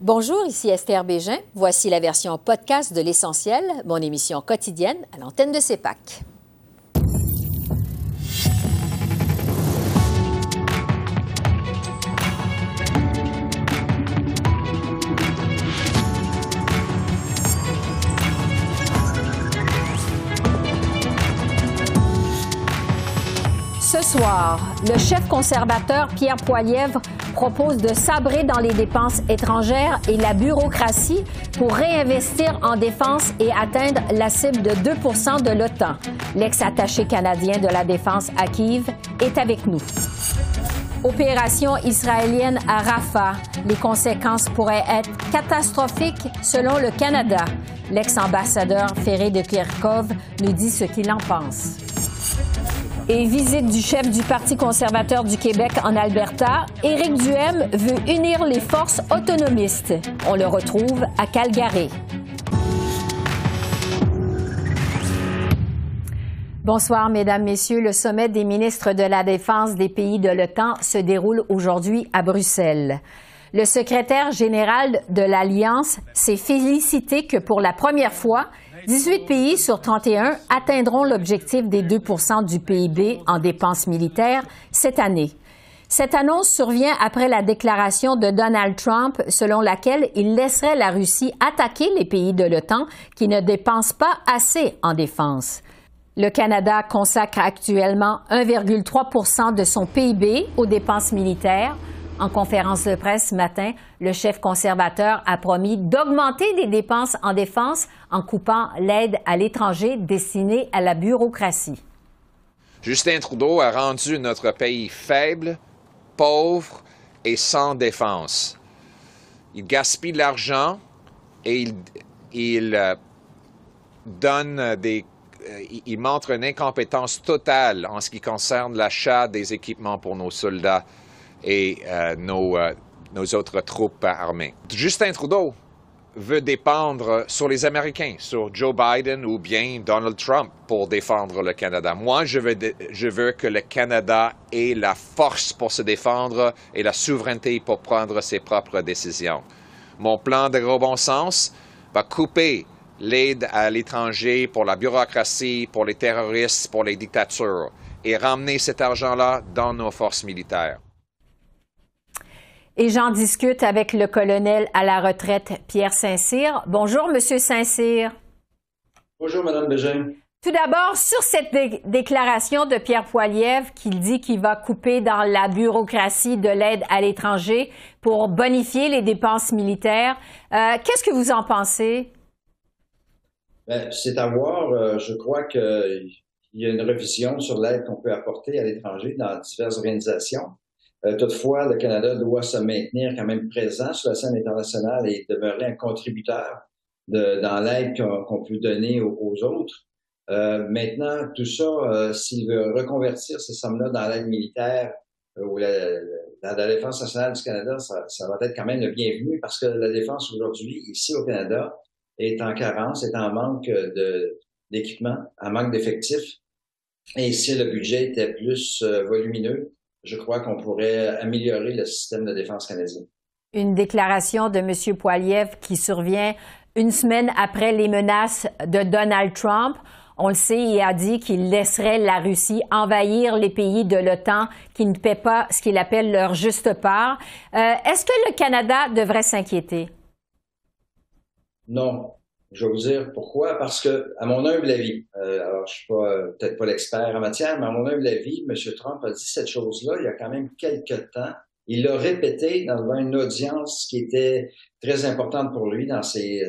Bonjour, ici Esther Bégin. Voici la version podcast de L'Essentiel, mon émission quotidienne à l'antenne de CEPAC. Ce soir, le chef conservateur Pierre Poilièvre propose de sabrer dans les dépenses étrangères et la bureaucratie pour réinvestir en défense et atteindre la cible de 2% de l'OTAN. L'ex-attaché canadien de la défense à Kiev est avec nous. Opération israélienne à Rafah. Les conséquences pourraient être catastrophiques selon le Canada. L'ex-ambassadeur Ferré de Kirkov nous dit ce qu'il en pense et visite du chef du Parti conservateur du Québec en Alberta, Éric Duhem veut unir les forces autonomistes. On le retrouve à Calgary. Bonsoir, Mesdames, Messieurs. Le sommet des ministres de la Défense des pays de l'OTAN se déroule aujourd'hui à Bruxelles. Le secrétaire général de l'Alliance s'est félicité que pour la première fois, 18 pays sur 31 atteindront l'objectif des 2 du PIB en dépenses militaires cette année. Cette annonce survient après la déclaration de Donald Trump selon laquelle il laisserait la Russie attaquer les pays de l'OTAN qui ne dépensent pas assez en défense. Le Canada consacre actuellement 1,3 de son PIB aux dépenses militaires, en conférence de presse ce matin, le chef conservateur a promis d'augmenter les dépenses en défense en coupant l'aide à l'étranger destinée à la bureaucratie. Justin Trudeau a rendu notre pays faible, pauvre et sans défense. Il gaspille l'argent et il, euh, donne des euh, il montre une incompétence totale en ce qui concerne l'achat des équipements pour nos soldats et euh, euh, nos, autres troupes armées. Justin Trudeau veut dépendre sur les Américains, sur Joe Biden ou bien Donald Trump pour défendre le Canada. Moi, je veux, je veux que le Canada ait la force pour se défendre et la souveraineté pour prendre ses propres décisions. Mon plan de gros bon sens va couper l'aide à l'étranger pour la bureaucratie, pour les terroristes, pour les dictatures et ramener cet argent-là dans nos forces militaires. Et j'en discute avec le colonel à la retraite Pierre Saint-Cyr. Bonjour, Monsieur Saint-Cyr. Bonjour, Madame Bégin. Tout d'abord, sur cette déclaration de Pierre Poilievre qui dit qu'il va couper dans la bureaucratie de l'aide à l'étranger pour bonifier les dépenses militaires, euh, qu'est-ce que vous en pensez? Ben, c'est à voir. Euh, je crois qu'il y a une révision sur l'aide qu'on peut apporter à l'étranger dans diverses organisations. Euh, toutefois, le Canada doit se maintenir quand même présent sur la scène internationale et demeurer un contributeur de, dans l'aide qu'on peut donner aux, autres. Euh, maintenant, tout ça, euh, s'il veut reconvertir ces sommes-là dans l'aide militaire ou la, la, la, défense nationale du Canada, ça, ça, va être quand même le bienvenu parce que la défense aujourd'hui, ici au Canada, est en carence, est en manque d'équipement, en manque d'effectifs. Et si le budget était plus volumineux, je crois qu'on pourrait améliorer le système de défense canadien. Une déclaration de M. Poiliev qui survient une semaine après les menaces de Donald Trump. On le sait, il a dit qu'il laisserait la Russie envahir les pays de l'OTAN qui ne paient pas ce qu'il appelle leur juste part. Euh, est-ce que le Canada devrait s'inquiéter? Non. Je vais vous dire pourquoi. Parce que, à mon humble avis, euh, alors je suis pas euh, peut-être pas l'expert en matière, mais à mon humble avis, M. Trump a dit cette chose-là il y a quand même quelques temps. Il l'a répété dans une audience qui était très importante pour lui dans ses,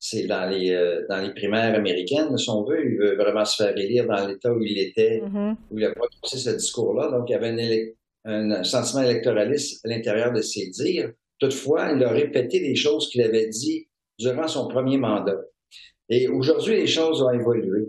c'est dans les euh, dans les primaires américaines, si on veut. Il veut vraiment se faire élire dans l'État où il était, mm-hmm. où il a prononcé ce discours-là. Donc, il y avait un, un sentiment électoraliste à l'intérieur de ses dires. Toutefois, il a répété des choses qu'il avait dit durant son premier mandat. Et aujourd'hui, les choses ont évolué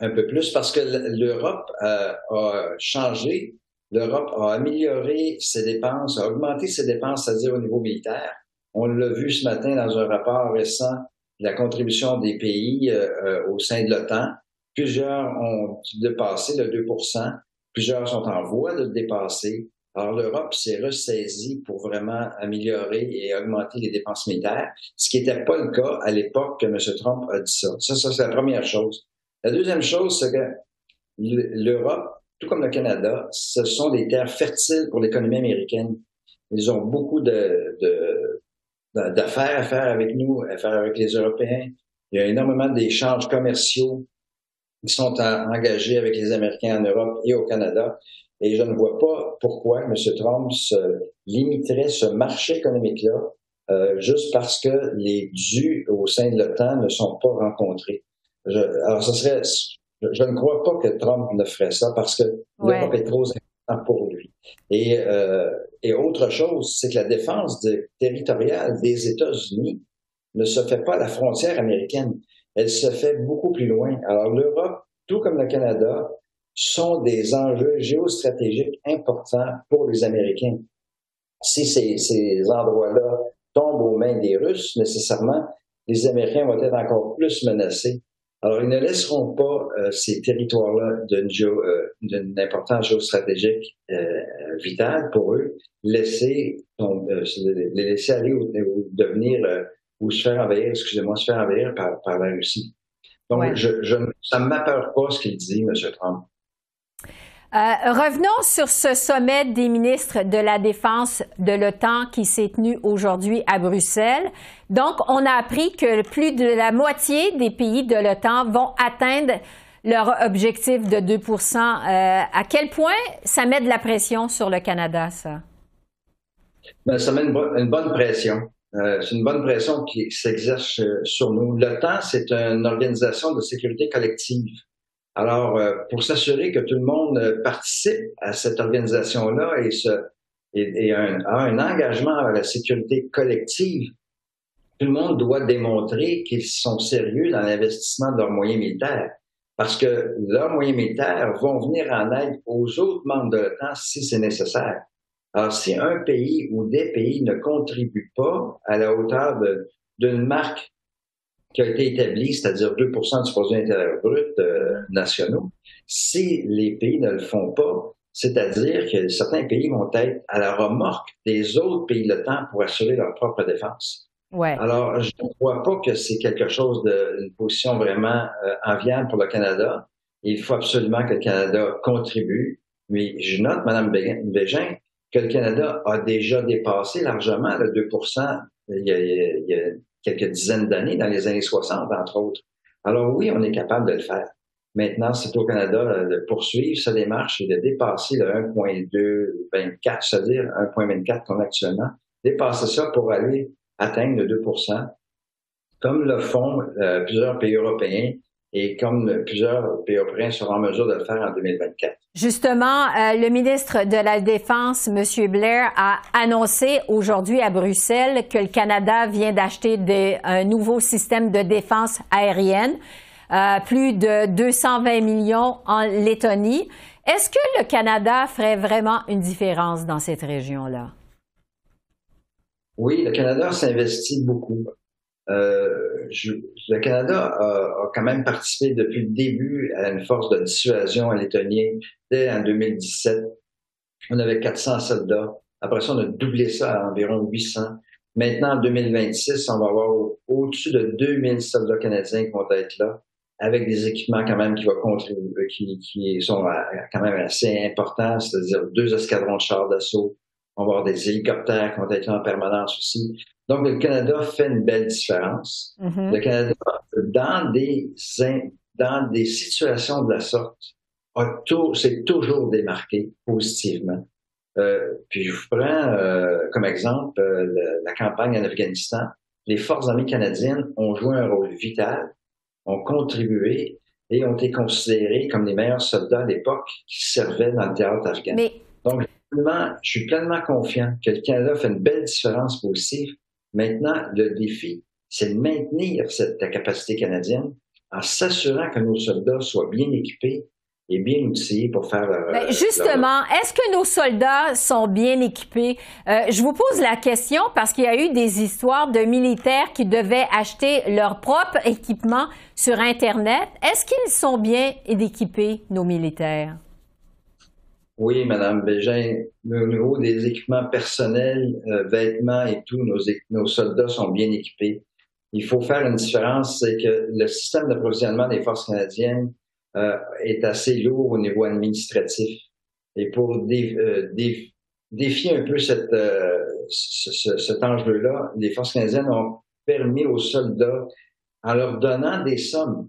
un peu plus parce que l'Europe euh, a changé, l'Europe a amélioré ses dépenses, a augmenté ses dépenses, c'est-à-dire au niveau militaire. On l'a vu ce matin dans un rapport récent de la contribution des pays euh, euh, au sein de l'OTAN. Plusieurs ont dépassé le 2% plusieurs sont en voie de le dépasser. Alors, l'Europe s'est ressaisie pour vraiment améliorer et augmenter les dépenses militaires, ce qui n'était pas le cas à l'époque que M. Trump a dit ça. Ça, c'est la première chose. La deuxième chose, c'est que l'Europe, tout comme le Canada, ce sont des terres fertiles pour l'économie américaine. Ils ont beaucoup de, d'affaires à faire avec nous, à faire avec les Européens. Il y a énormément d'échanges commerciaux qui sont engagés avec les Américains en Europe et au Canada. Et je ne vois pas pourquoi M. Trump se limiterait ce marché économique-là euh, juste parce que les dus au sein de l'OTAN ne sont pas rencontrés. Je, alors, ce serait, je, ne crois pas que Trump ne ferait ça parce que l'Europe est trop important pour lui. Et, euh, et autre chose, c'est que la défense territoriale des États-Unis ne se fait pas à la frontière américaine. Elle se fait beaucoup plus loin. Alors, l'Europe, tout comme le Canada, sont des enjeux géostratégiques importants pour les Américains. Si ces, ces endroits-là tombent aux mains des Russes, nécessairement, les Américains vont être encore plus menacés. Alors, ils ne laisseront pas euh, ces territoires-là d'une, euh, d'une importance géostratégique euh, vitale pour eux, laisser les laisser aller ou, devenir ou se faire envahir, excusez-moi, se faire envahir par, par la Russie. Donc, je, je, ça ne m'appeure pas ce qu'il dit, M. Trump. Euh, revenons sur ce sommet des ministres de la Défense de l'OTAN qui s'est tenu aujourd'hui à Bruxelles. Donc, on a appris que plus de la moitié des pays de l'OTAN vont atteindre leur objectif de 2% euh, À quel point ça met de la pression sur le Canada, ça? Ben, ça met une, bonne pression. Euh, c'est une bonne pression qui s'exerce sur nous. L'OTAN, c'est une organisation de sécurité collective. Alors, euh, pour s'assurer que tout le monde euh, participe à cette organisation-là et, se, et, a un engagement à la sécurité collective, tout le monde doit démontrer qu'ils sont sérieux dans l'investissement de leurs moyens militaires. Parce que leurs moyens militaires vont venir en aide aux autres membres de l'OTAN si c'est nécessaire. Alors, si un pays ou des pays ne contribuent pas à la hauteur d'une marque qui a été établi, c'est-à-dire 2 du produit intérieur brut euh, nationaux, si les pays ne le font pas, c'est-à-dire que certains pays vont être à la remorque des autres pays de temps pour assurer leur propre défense. Ouais. Alors, je ne crois pas que c'est quelque chose d'une position vraiment euh, enviable pour le Canada. Il faut absolument que le Canada contribue. Mais je note, Mme Bégin, que le Canada a déjà dépassé largement le 2 il y a, il y a quelques dizaines d'années, dans les années 60, entre autres. Alors oui, on est capable de le faire. Maintenant, c'est au Canada de poursuivre sa démarche et de dépasser le 1,224, c'est-à-dire 1,24 qu'on a actuellement, dépasser ça pour aller atteindre le 2% comme le font euh, plusieurs pays européens et comme plusieurs pays européens seront en mesure de le faire en 2024. Justement, euh, le ministre de la Défense, M. Blair, a annoncé aujourd'hui à Bruxelles que le Canada vient d'acheter un nouveau système de défense aérienne, euh, plus de 220 millions en Lettonie. Est-ce que le Canada ferait vraiment une différence dans cette région-là? Oui, le Canada s'investit beaucoup. Euh, le Canada a, quand même participé depuis le début à une force de dissuasion à Lettonie. Dès en 2017, on avait 400 soldats. Après ça, on a doublé ça à environ 800. Maintenant, en 2026, on va avoir au-dessus de 2000 soldats canadiens qui vont être là, avec des équipements quand même qui vont contribuer, qui, qui sont quand même assez importants, c'est-à-dire deux escadrons de chars d'assaut. On va avoir des hélicoptères qui vont être là en permanence aussi. Donc, le Canada fait une belle différence. Mm-hmm. Le Canada, dans des, dans des situations de la sorte, s'est toujours démarqué positivement. Euh, puis je vous prends euh, comme exemple euh, la campagne en Afghanistan. Les forces armées canadiennes ont joué un rôle vital, ont contribué et ont été considérés comme les meilleurs soldats à l'époque qui servaient dans le théâtre afghan. Donc, je suis pleinement confiant que le Canada fait une belle différence positive Maintenant, le défi, c'est de maintenir cette capacité canadienne en s'assurant que nos soldats soient bien équipés et bien outillés pour faire leur. Ben, justement, est-ce que nos soldats sont bien équipés? Euh, je vous pose la question parce qu'il y a eu des histoires de militaires qui devaient acheter leur propre équipement sur Internet. Est-ce qu'ils sont bien équipés, nos militaires? Oui, Madame Bégin, au niveau des équipements personnels, euh, vêtements et tout, nos, nos soldats sont bien équipés. Il faut faire une différence, c'est que le système d'approvisionnement des forces canadiennes euh, est assez lourd au niveau administratif. Et pour euh, défier un peu cette, euh, cet enjeu-là, les forces canadiennes ont permis aux soldats, en leur donnant des sommes,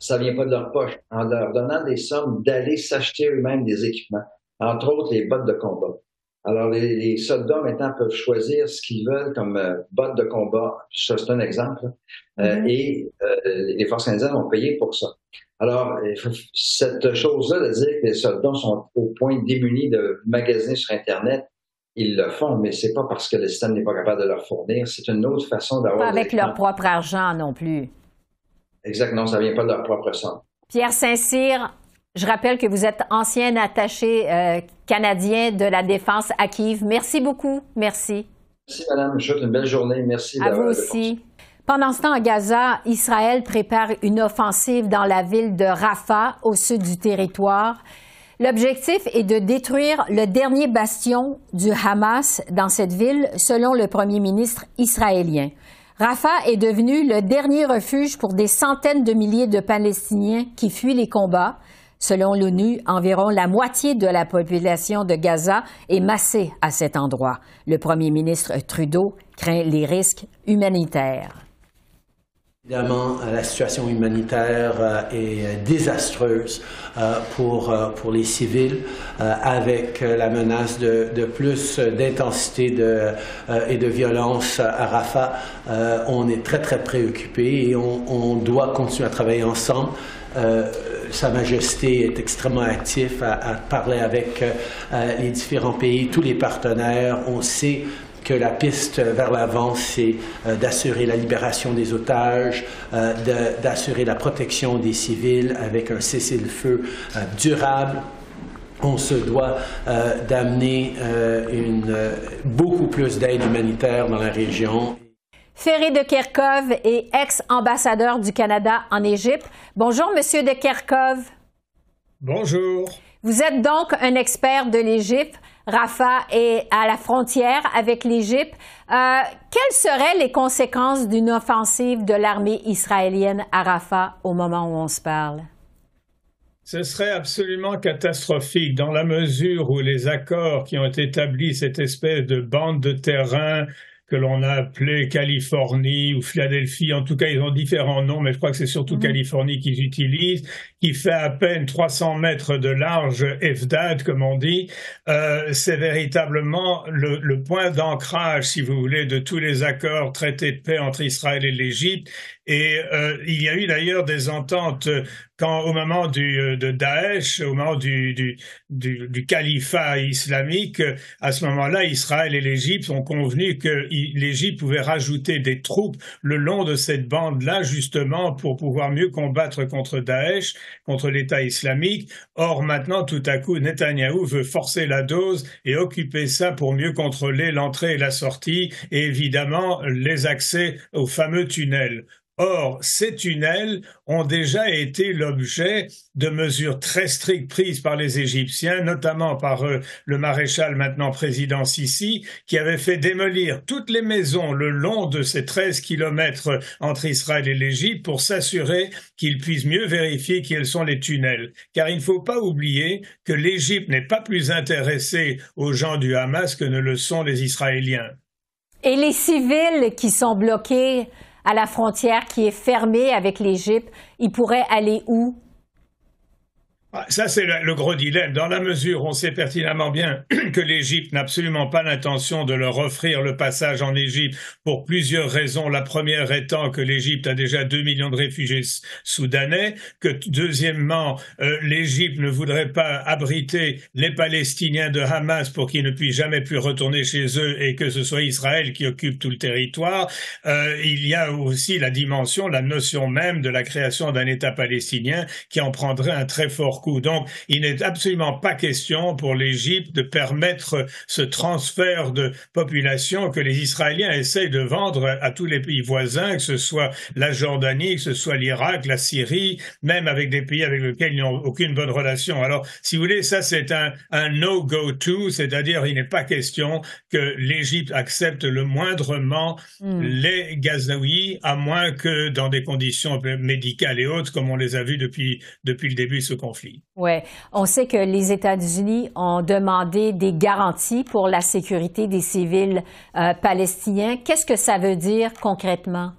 ça vient pas de leur poche, en leur donnant des sommes, d'aller s'acheter eux-mêmes des équipements, entre autres les bottes de combat. Alors, les, soldats maintenant peuvent choisir ce qu'ils veulent comme euh, bottes de combat. Ça, c'est un exemple. Euh, mm-hmm. Et euh, les forces canadiennes ont payé pour ça. Alors, cette chose-là de dire que les soldats sont au point démunis de magasiner sur Internet, ils le font, mais c'est pas parce que le système n'est pas capable de leur fournir. C'est une autre façon d'avoir. Pas avec leur propre argent non plus. Exactement, ça vient pas de leur propre sang. Pierre Saint-Cyr, je rappelle que vous êtes ancien attaché euh, canadien de la défense à Kiev. Merci beaucoup. Merci. Merci, madame. Je souhaite une belle journée. Merci. À vous aussi. Pendant ce temps, à Gaza, Israël prépare une offensive dans la ville de Rafah, au sud du territoire. L'objectif est de détruire le dernier bastion du Hamas dans cette ville, selon le premier ministre israélien. Rafah est devenu le dernier refuge pour des centaines de milliers de Palestiniens qui fuient les combats. Selon l'ONU, environ la moitié de la population de Gaza est massée à cet endroit. Le premier ministre Trudeau craint les risques humanitaires. Évidemment, euh, la situation humanitaire euh, est euh, désastreuse pour, pour les civils, avec la menace de, de plus d'intensité et de violence à Rafah. On est très, très préoccupé et on, doit continuer à travailler ensemble. Sa Majesté est extrêmement actif à, parler avec les différents pays, tous les partenaires. On sait que la piste vers l'avant, c'est euh, d'assurer la libération des otages, euh, d'assurer la protection des civils avec un cessez-le-feu durable. On se doit d'amener beaucoup plus d'aide humanitaire dans la région. Ferry de Kerkov est ex-ambassadeur du Canada en Égypte. Bonjour, Monsieur de Kerkov. Bonjour. Vous êtes donc un expert de l'Égypte. Rafa est à la frontière avec l'Égypte. Euh, quelles seraient les conséquences d'une offensive de l'armée israélienne à Rafah au moment où on se parle? Ce serait absolument catastrophique dans la mesure où les accords qui ont établi cette espèce de bande de terrain que l'on a appelé Californie ou Philadelphie. En tout cas, ils ont différents noms, mais je crois que c'est surtout mhm. Californie qu'ils utilisent, qui fait à peine 300 mètres de large, FDAD, comme on dit. Euh, c'est véritablement le, le point d'ancrage, si vous voulez, de tous les accords, traités de paix entre Israël et l'Égypte. Et euh, il y a eu d'ailleurs des ententes quand, au moment du, euh, de Daesh, au moment du, du, du, du califat islamique, à ce moment-là, Israël et l'Égypte ont convenu que l'Égypte pouvait rajouter des troupes le long de cette bande-là, justement, pour pouvoir mieux combattre contre Daesh, contre l'État islamique. Or, maintenant, tout à coup, Netanyahou veut forcer la dose et occuper ça pour mieux contrôler l'entrée et la sortie, et évidemment les accès aux fameux tunnels. Or, ces tunnels ont déjà été l'objet de mesures très strictes prises par les Égyptiens, notamment par euh, le maréchal maintenant président Sisi, qui avait fait démolir toutes les maisons le long de ces 13 kilomètres entre Israël et l'Égypte pour s'assurer qu'ils puissent mieux vérifier quels sont les tunnels. Car il ne faut pas oublier que l'Égypte n'est pas plus intéressée aux gens du Hamas que ne le sont les Israéliens. Et les civils qui sont bloqués à la frontière qui est fermée avec l'Égypte, ils pourraient aller où? Ah, ça, c'est le, gros dilemme. Dans la mesure où on sait pertinemment bien que l'Égypte n'a absolument pas l'intention de leur offrir le passage en Égypte pour plusieurs raisons. La première étant que l'Égypte a déjà 2 millions de réfugiés soudanais, que deuxièmement, euh, l'Égypte ne voudrait pas abriter les Palestiniens de Hamas pour qu'ils ne puissent jamais plus retourner chez eux et que ce soit Israël qui occupe tout le territoire. Euh, il y a aussi la dimension, la notion même de la création d'un État palestinien qui en prendrait un très fort coup. Donc, il n'est absolument pas question pour l'Égypte de permettre ce transfert de population que les Israéliens essayent de vendre à tous les pays voisins, que ce soit la Jordanie, que ce soit l'Irak, la Syrie, même avec des pays avec lesquels ils n'ont aucune bonne relation. Alors, si vous voulez, ça c'est un, un no-go-to, c'est-à-dire il n'est pas question que l'Égypte accepte le moindrement hmm. les Gazaouis, à moins que dans des conditions médicales et autres, comme on les a vus depuis, depuis le début de ce conflit. Oui, on sait que les États-Unis ont demandé des garanties pour la sécurité des civils euh, palestiniens. Qu'est-ce que ça veut dire concrètement?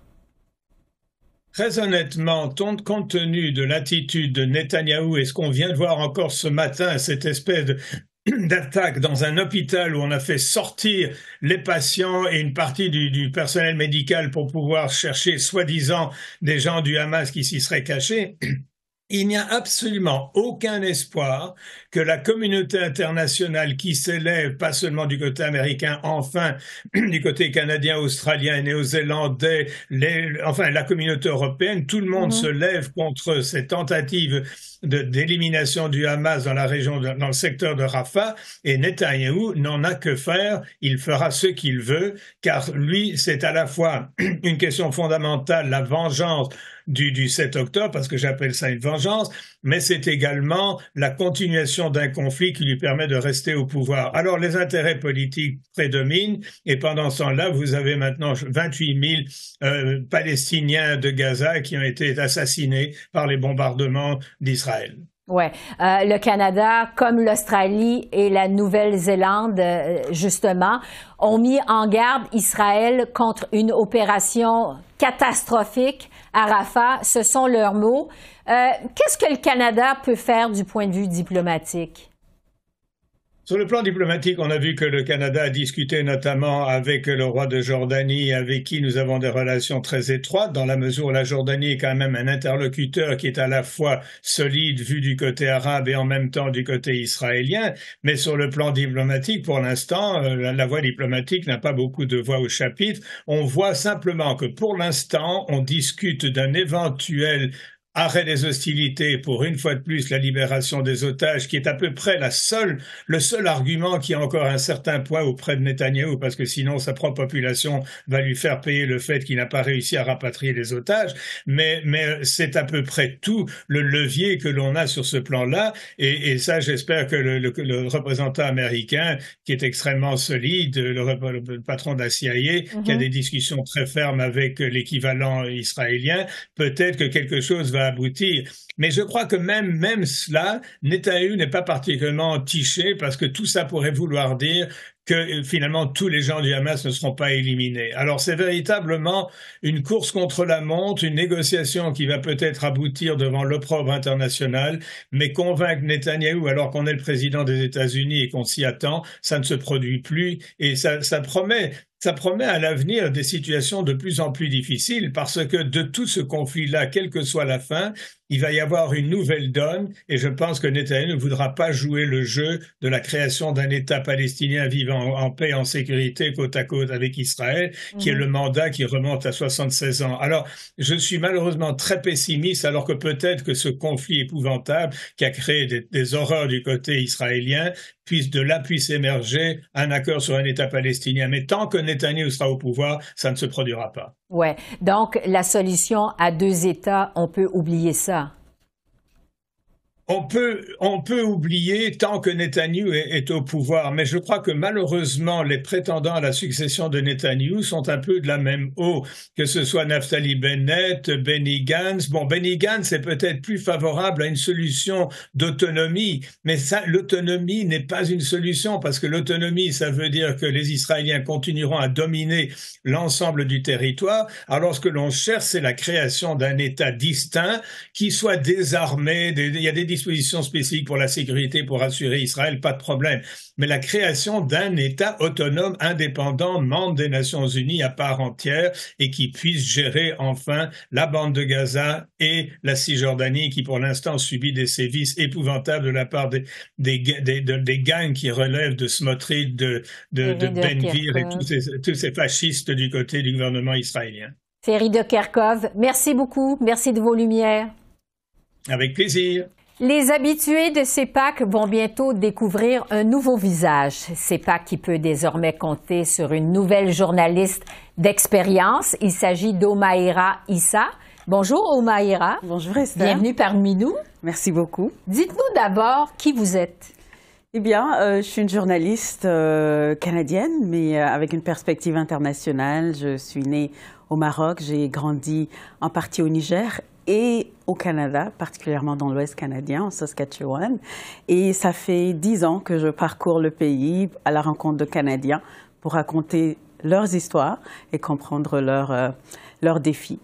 Très honnêtement, compte tenu de l'attitude de Netanyahou et ce qu'on vient de voir encore ce matin, cette espèce d'attaque dans un hôpital où on a fait sortir les patients et une partie du, personnel médical pour pouvoir chercher soi-disant des gens du Hamas qui s'y seraient cachés, il n'y a absolument aucun espoir que la communauté internationale qui s'élève, pas seulement du côté américain, enfin du côté canadien, australien, néo-zélandais, enfin la communauté européenne, tout le monde mm-hmm. se lève contre ces tentatives d'élimination du Hamas dans la région, dans le secteur de Rafah, et Netanyahou n'en a que faire, il fera ce qu'il veut, car lui, c'est à la fois une question fondamentale, la vengeance du, du 7 octobre, parce que j'appelle ça une vengeance, mais c'est également la continuation d'un conflit qui lui permet de rester au pouvoir. Alors les intérêts politiques prédominent, et pendant ce temps-là, vous avez maintenant 28 000 euh, Palestiniens de Gaza qui ont été assassinés par les bombardements d'Israël. Oui. Euh, le Canada, comme l'Australie et la Nouvelle-Zélande, euh, justement, ont mis en garde Israël contre une opération catastrophique à Rafah. Ce sont leurs mots. Euh, qu'est-ce que le Canada peut faire du point de vue diplomatique? Sur le plan diplomatique, on a vu que le Canada a discuté notamment avec le roi de Jordanie, avec qui nous avons des relations très étroites, dans la mesure où la Jordanie est quand même un interlocuteur qui est à la fois solide vu du côté arabe et en même temps du côté israélien. Mais sur le plan diplomatique, pour l'instant, euh, la, la voie diplomatique n'a pas beaucoup de voix au chapitre. On voit simplement que pour l'instant, on discute d'un éventuel arrêt des hostilités pour une fois de plus la libération des otages, qui est à peu près la seule, le seul argument qui a encore un certain poids auprès de Netanyahou, parce que sinon sa propre population va lui faire payer le fait qu'il n'a pas réussi à rapatrier les otages. Mais, mais c'est à peu près tout le levier que l'on a sur ce plan-là. Et, et ça, j'espère que le, le, représentant américain, qui est extrêmement solide, le, patron de la CIA, qui a mhm. des discussions très fermes avec l'équivalent israélien, peut-être que quelque chose va aboutir. Mais je crois que même, même cela, Netanyahou n'est pas particulièrement tiché parce que tout ça pourrait vouloir dire que finalement tous les gens du Hamas ne seront pas éliminés. Alors c'est véritablement une course contre la montre, une négociation qui va peut-être aboutir devant l'opprobre international, mais convaincre Netanyahou alors qu'on est le président des États-Unis et qu'on s'y attend, ça ne se produit plus et ça, ça promet ça promet à l'avenir des situations de plus en plus difficiles parce que de tout ce conflit-là, quelle que soit la fin, il va y avoir une nouvelle donne et je pense que Netanyahu ne voudra pas jouer le jeu de la création d'un État palestinien vivant en, paix, en sécurité, côte à côte avec Israël, qui est mhm. le mandat qui remonte à 76 ans. Alors, je suis malheureusement très pessimiste alors que peut-être que ce conflit épouvantable qui a créé des, des horreurs du côté israélien puisse de là puisse émerger un accord sur un État palestinien. Mais tant que Netanyahu sera au pouvoir, ça ne se produira pas. Ouais. Donc la solution à deux États, on peut oublier ça on peut, on peut oublier tant que Netanyahou est, au pouvoir, mais je crois que malheureusement, les prétendants à la succession de Netanyahou sont un peu de la même eau, que ce soit Naftali Bennett, Benny Gantz. Bon, Benny Gantz est peut-être plus favorable à une solution d'autonomie, mais l'autonomie n'est pas une solution parce que l'autonomie, ça veut dire que les Israéliens continueront à dominer l'ensemble du territoire. Alors, ce que l'on cherche, c'est la création d'un État distinct qui soit désarmé. il y a des dispositions spécifiques pour la sécurité, pour assurer Israël, pas de problème. Mais la création d'un État autonome, indépendant, membre des Nations Unies à part entière et qui puisse gérer enfin la bande de Gaza et la Cisjordanie qui pour l'instant subit des sévices épouvantables de la part des, des, des, gangs qui relèvent de Smotrich, de, de, de Benvir et tous ces, tous ces fascistes du côté du gouvernement israélien. Ferry de Kerkov, merci beaucoup. Merci de vos lumières. Avec plaisir. Les habitués de CEPAC vont bientôt découvrir un nouveau visage. CEPAC qui peut désormais compter sur une nouvelle journaliste d'expérience. Il s'agit d'Omaïra Issa. Bonjour Omaïra. Bonjour Esther. Bienvenue parmi nous. Merci beaucoup. Dites-nous d'abord qui vous êtes. Eh bien, euh, je suis une journaliste euh, canadienne, mais euh, avec une perspective internationale. Je suis née au Maroc, j'ai grandi en partie au Niger et au Canada, particulièrement dans l'Ouest canadien, en Saskatchewan. Et ça fait dix ans que je parcours le pays à la rencontre de Canadiens pour raconter leurs histoires et comprendre leurs, euh, défis.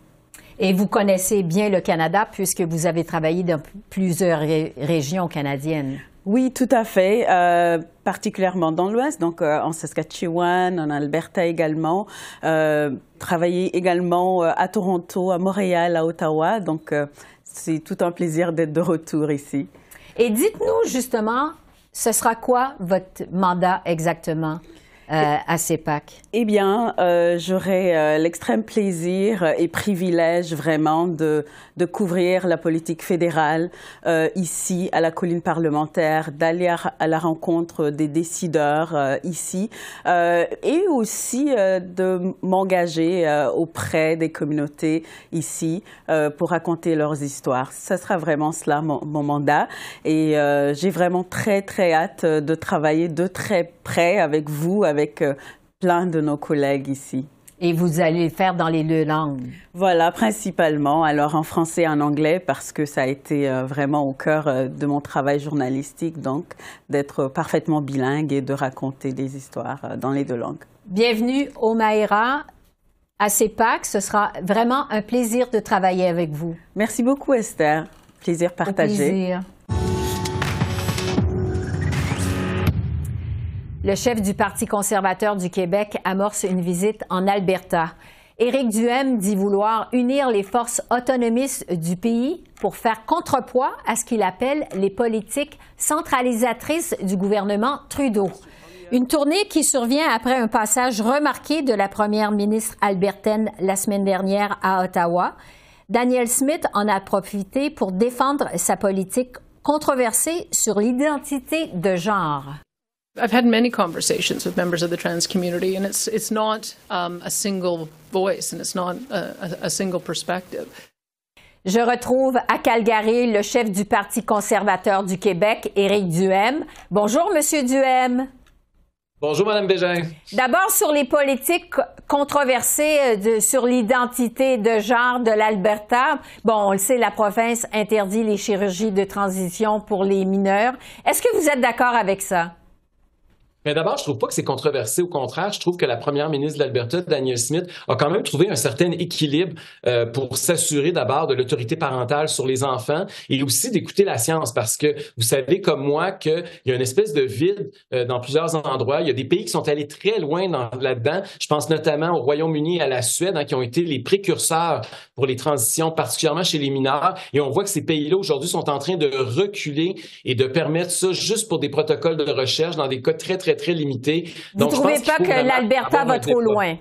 Et vous connaissez bien le Canada puisque vous avez travaillé dans plusieurs ré régions canadiennes. Oui, tout à fait, euh, particulièrement dans l'Ouest, donc euh, en Saskatchewan, en Alberta également, euh, travaillé également euh, à Toronto, à Montréal, à Ottawa, donc c'est tout un plaisir d'être de retour ici. Et dites-nous justement, ce sera quoi votre mandat exactement? Euh, à CEPAC? Eh bien, euh, j'aurai euh, l'extrême plaisir et privilège vraiment de, couvrir la politique fédérale ici à la colline parlementaire, d'aller à, la rencontre des décideurs ici et aussi de m'engager auprès des communautés ici pour raconter leurs histoires. Ce sera vraiment cela mon, mandat et j'ai vraiment très très hâte de travailler de très près avec vous, plein de nos collègues ici. Et vous allez le faire dans les deux langues? Voilà, principalement. Alors en français et en anglais, parce que ça a été euh, vraiment au cœur euh, de mon travail journalistique, donc d'être parfaitement bilingue et de raconter des histoires euh, dans les deux langues. Bienvenue au Maïra à CEPAC. Ce sera vraiment un plaisir de travailler avec vous. Merci beaucoup, Esther. Plaisir partagé. Au plaisir. Le chef du Parti conservateur du Québec amorce une visite en Alberta. Éric Duhem dit vouloir unir les forces autonomistes du pays pour faire contrepoids à ce qu'il appelle les politiques centralisatrices du gouvernement Trudeau. Une tournée qui survient après un passage remarqué de la première ministre albertaine la semaine dernière à Ottawa. Daniel Smith en a profité pour défendre sa politique controversée sur l'identité de genre. I've had many conversations with members of the trans community, and it's it's not um, a single voice and it's not a, a, single perspective. Je retrouve à Calgary le chef du Parti conservateur du Québec, Éric Duhem. Bonjour, Monsieur Duhem. Bonjour, Madame Bégin. D'abord, sur les politiques controversées de, sur l'identité de genre de l'Alberta. Bon, on le sait, la province interdit les chirurgies de transition pour les mineurs. Est-ce que vous êtes d'accord avec ça? Mais d'abord, je trouve pas que c'est controversé. Au contraire, je trouve que la première ministre de l'Alberta, Daniel Smith, a quand même trouvé un certain équilibre euh, pour s'assurer d'abord de l'autorité parentale sur les enfants et aussi d'écouter la science parce que vous savez comme moi qu'il y a une espèce de vide euh, dans plusieurs endroits. Il y a des pays qui sont allés très loin là-dedans. Je pense notamment au Royaume-Uni et à la Suède hein, qui ont été les précurseurs pour les transitions, particulièrement chez les mineurs. Et on voit que ces pays-là aujourd'hui sont en train de reculer et de permettre ça juste pour des protocoles de recherche dans des cas très, très très limité. Vous ne trouvez pas que l'Alberta va trop loin?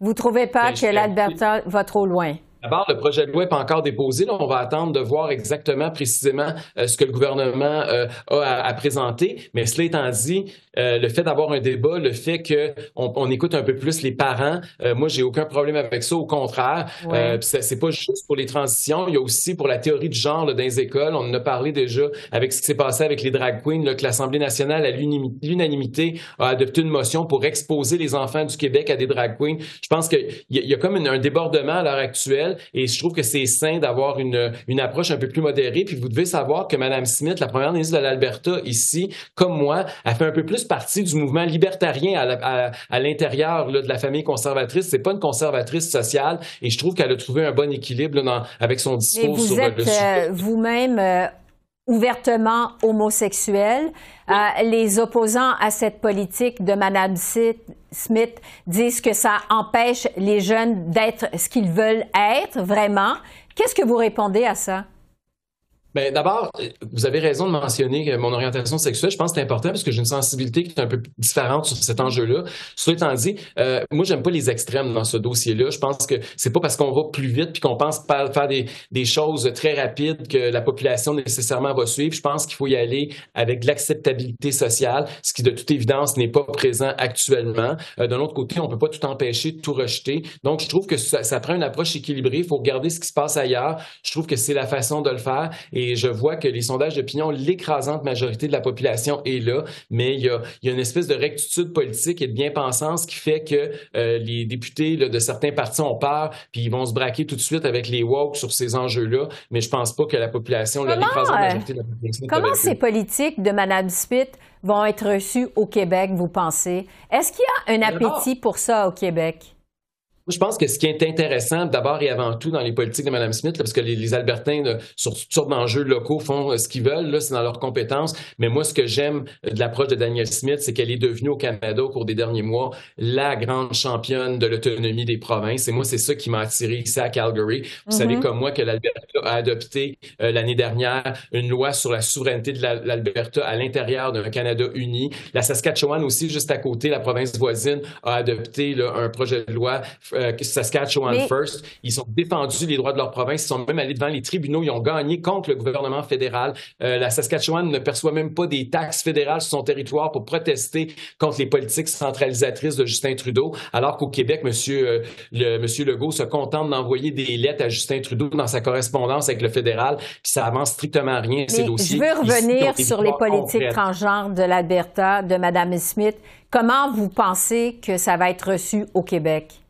Vous ne trouvez pas que l'Alberta va trop loin? D'abord, le projet de loi n'est pas encore déposé. Là, on va attendre de voir exactement, précisément, euh, ce que le gouvernement euh, a à, à, présenter. Mais cela étant dit, euh, le fait d'avoir un débat, le fait qu'on on écoute un peu plus les parents, moi, j'ai aucun problème avec ça. Au contraire, ouais. c'est pas juste pour les transitions. Il y a aussi pour la théorie du genre là, dans les écoles. On en a parlé déjà avec ce qui s'est passé avec les drag queens, là, que l'Assemblée nationale, à l'unanimité, a adopté une motion pour exposer les enfants du Québec à des drag queens. Je pense qu'il y, y, a comme une, un débordement à l'heure actuelle et je trouve que c'est sain d'avoir une, une approche un peu plus modérée. Puis vous devez savoir que Mme Smith, la première ministre de l'Alberta ici, comme moi, a fait un peu plus partie du mouvement libertarien à, à, à l'intérieur de la famille conservatrice. C'est pas une conservatrice sociale et je trouve qu'elle a trouvé un bon équilibre là, dans, avec son discours vous sur êtes, le sujet. Euh, vous-même euh, ouvertement homosexuel. Euh, les opposants à cette politique de Mme Smith disent que ça empêche les jeunes d'être ce qu'ils veulent être vraiment. Qu'est-ce que vous répondez à ça? Bien, d'abord, vous avez raison de mentionner mon orientation sexuelle. Je pense que c'est important parce que j'ai une sensibilité qui est un peu différente sur cet enjeu-là. Cela étant dit, euh, moi, j'aime pas les extrêmes dans ce dossier-là. Je pense que c'est pas parce qu'on va plus vite puis qu'on pense faire des, choses très rapides que la population nécessairement va suivre. Je pense qu'il faut y aller avec l'acceptabilité sociale, ce qui de toute évidence n'est pas présent actuellement. Euh, D'un autre côté, on peut pas tout empêcher, tout rejeter. Donc, je trouve que ça, prend une approche équilibrée. Il faut regarder ce qui se passe ailleurs. Je trouve que c'est la façon de le faire. Et je vois que les sondages d'opinion, l'écrasante majorité de la population est là, mais il y a, une espèce de rectitude politique et de bien-pensance qui fait que euh, les députés de certains partis ont peur, puis ils vont se braquer tout de suite avec les woke sur ces enjeux-là, mais je pense pas que la population, l'écrasante majorité de la population... Comment ces politiques de Mme Smith vont être reçues au Québec, vous pensez? Est-ce qu'il y a un appétit pour ça au Québec? Je pense que ce qui est intéressant, d'abord et avant tout, dans les politiques de Mme Smith, parce que les, Albertains, sur toutes sortes d'enjeux locaux, font euh, ce qu'ils veulent, là, c'est dans leurs compétences. Mais moi, ce que j'aime de l'approche de Danielle Smith, c'est qu'elle est devenue au Canada au cours des derniers mois la grande championne de l'autonomie des provinces. Et moi, c'est ça qui m'a attiré ici à Calgary. Vous savez mm-hmm. comme moi que l'Alberta a adopté euh, l'année dernière une loi sur la souveraineté de l'Alberta à l'intérieur d'un Canada uni. La Saskatchewan aussi, juste à côté, la province voisine, a adopté un projet de loi euh, Saskatchewan First. Ils ont défendu les droits de leur province. Ils sont même allés devant les tribunaux. Ils ont gagné contre le gouvernement fédéral. Euh, la Saskatchewan ne perçoit même pas des taxes fédérales sur son territoire pour protester contre les politiques centralisatrices de Justin Trudeau, alors qu'au Québec, Monsieur, euh, le, Monsieur Legault se contente d'envoyer des lettres à Justin Trudeau dans sa correspondance avec le fédéral, puis ça avance strictement rien ces dossiers. Je veux revenir sur les politiques transgenres de l'Alberta de Mme Smith. Comment vous pensez que ça va être reçu au Québec?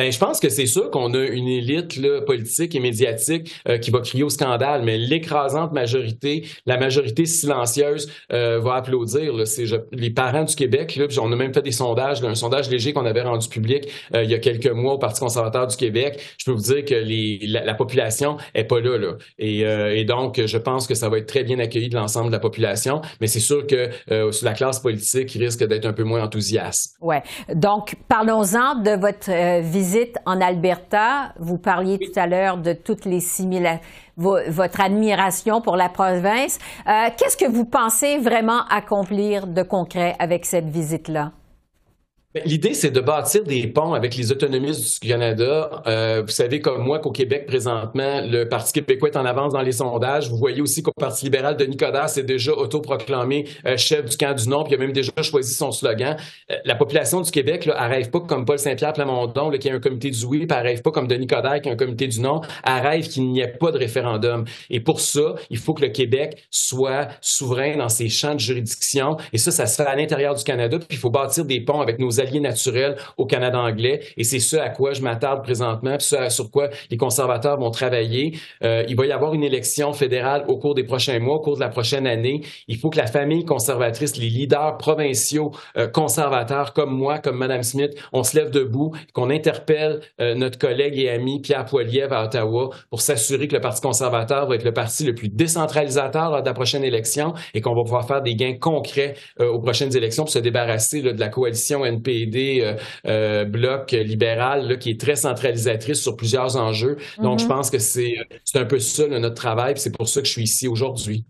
Ben, je pense que c'est sûr qu'on a une élite là, politique et médiatique euh, qui va crier au scandale, mais l'écrasante majorité, la majorité silencieuse, euh, va applaudir. Là, c'est, les parents du Québec, là, on a même fait des sondages, un sondage léger qu'on avait rendu public euh, il y a quelques mois au Parti conservateur du Québec. Je peux vous dire que les, la, population est pas là. là. Et, et, donc, je pense que ça va être très bien accueilli de l'ensemble de la population, mais c'est sûr que sur la classe politique risque d'être un peu moins enthousiaste. Ouais. Donc, parlons-en de votre visite en Alberta. Vous parliez tout à l'heure de toutes les similarités, votre admiration pour la province. Euh, qu'est-ce que vous pensez vraiment accomplir de concret avec cette visite-là? Ben, l'idée, c'est de bâtir des ponts avec les autonomistes du Canada. Euh, vous savez comme moi qu'au Québec, présentement, le Parti québécois est en avance dans les sondages. Vous voyez aussi qu'au Parti libéral, Denis Coderre s'est déjà autoproclamé euh, chef du camp du non, puis il a même déjà choisi son slogan. Euh, la population du Québec, là, elle rêve pas comme Paul Saint-Pierre Plamondon, là, qui a un comité du oui, puis elle rêve pas comme Denis Coderre, qui a un comité du non. Elle rêve qu'il n'y ait pas de référendum. Et pour ça, il faut que le Québec soit souverain dans ses champs de juridiction. Et ça, ça se fait à l'intérieur du Canada. Puis il faut bâtir des ponts avec nos alliés naturels au Canada anglais. Et c'est ce à quoi je m'attarde présentement, puis ce sur quoi les conservateurs vont travailler. Euh, il va y avoir une élection fédérale au cours des prochains mois, au cours de la prochaine année. Il faut que la famille conservatrice, les leaders provinciaux euh, conservateurs comme moi, comme Mme Smith, on se lève debout, qu'on interpelle euh, notre collègue et ami Pierre Poilievre à Ottawa pour s'assurer que le Parti conservateur va être le parti le plus décentralisateur de la prochaine élection et qu'on va pouvoir faire des gains concrets aux prochaines élections pour se débarrasser de la coalition NP euh, euh, bloc libéral qui est très centralisatrice sur plusieurs enjeux. Donc, je mhm. pense que c'est un peu ça notre travail, c'est pour ça que je suis ici aujourd'hui.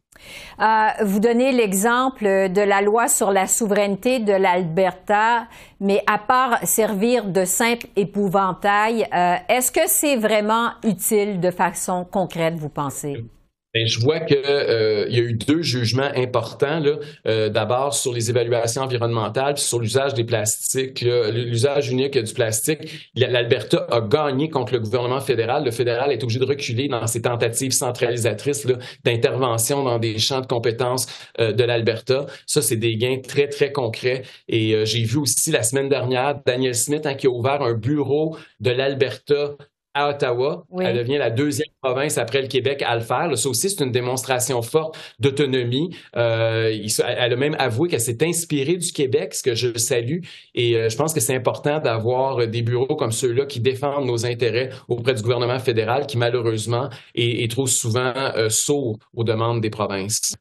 Euh, vous donnez l'exemple de la loi sur la souveraineté de l'Alberta, mais à part servir de simple épouvantail, est-ce que c'est vraiment utile de façon concrète, vous pensez? Ben, je vois qu'il euh, y a eu deux jugements importants. Euh, d'abord sur les évaluations environnementales, puis sur l'usage des plastiques, l'usage unique du plastique. L'Alberta a gagné contre le gouvernement fédéral. Le fédéral est obligé de reculer dans ses tentatives centralisatrices d'intervention dans des champs de compétences euh, de l'Alberta. Ça, c'est des gains très, très concrets. Et j'ai vu aussi la semaine dernière Daniel Smith hein, qui a ouvert un bureau de l'Alberta à Ottawa. Elle devient la deuxième province après le Québec à le faire. Ça aussi, c'est une démonstration forte d'autonomie. Euh, elle a même avoué qu'elle s'est inspirée du Québec, ce que je salue. Et euh, je pense que c'est important d'avoir des bureaux comme ceux-là qui défendent nos intérêts auprès du gouvernement fédéral, qui malheureusement est, trop souvent euh, sourd aux demandes des provinces.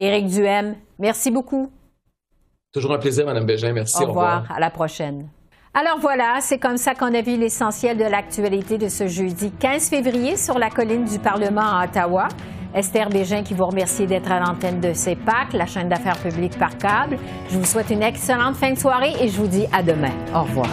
Éric Duhem, merci beaucoup. Toujours un plaisir, Mme Bégin. Merci. Au revoir. Au revoir. À la prochaine. Alors voilà, c'est comme ça qu'on a vu l'essentiel de l'actualité de ce jeudi 15 février sur la colline du Parlement à Ottawa. Esther Bégin qui vous remercie d'être à l'antenne de CEPAC, la chaîne d'affaires publiques par câble. Je vous souhaite une excellente fin de soirée et je vous dis à demain. Au revoir.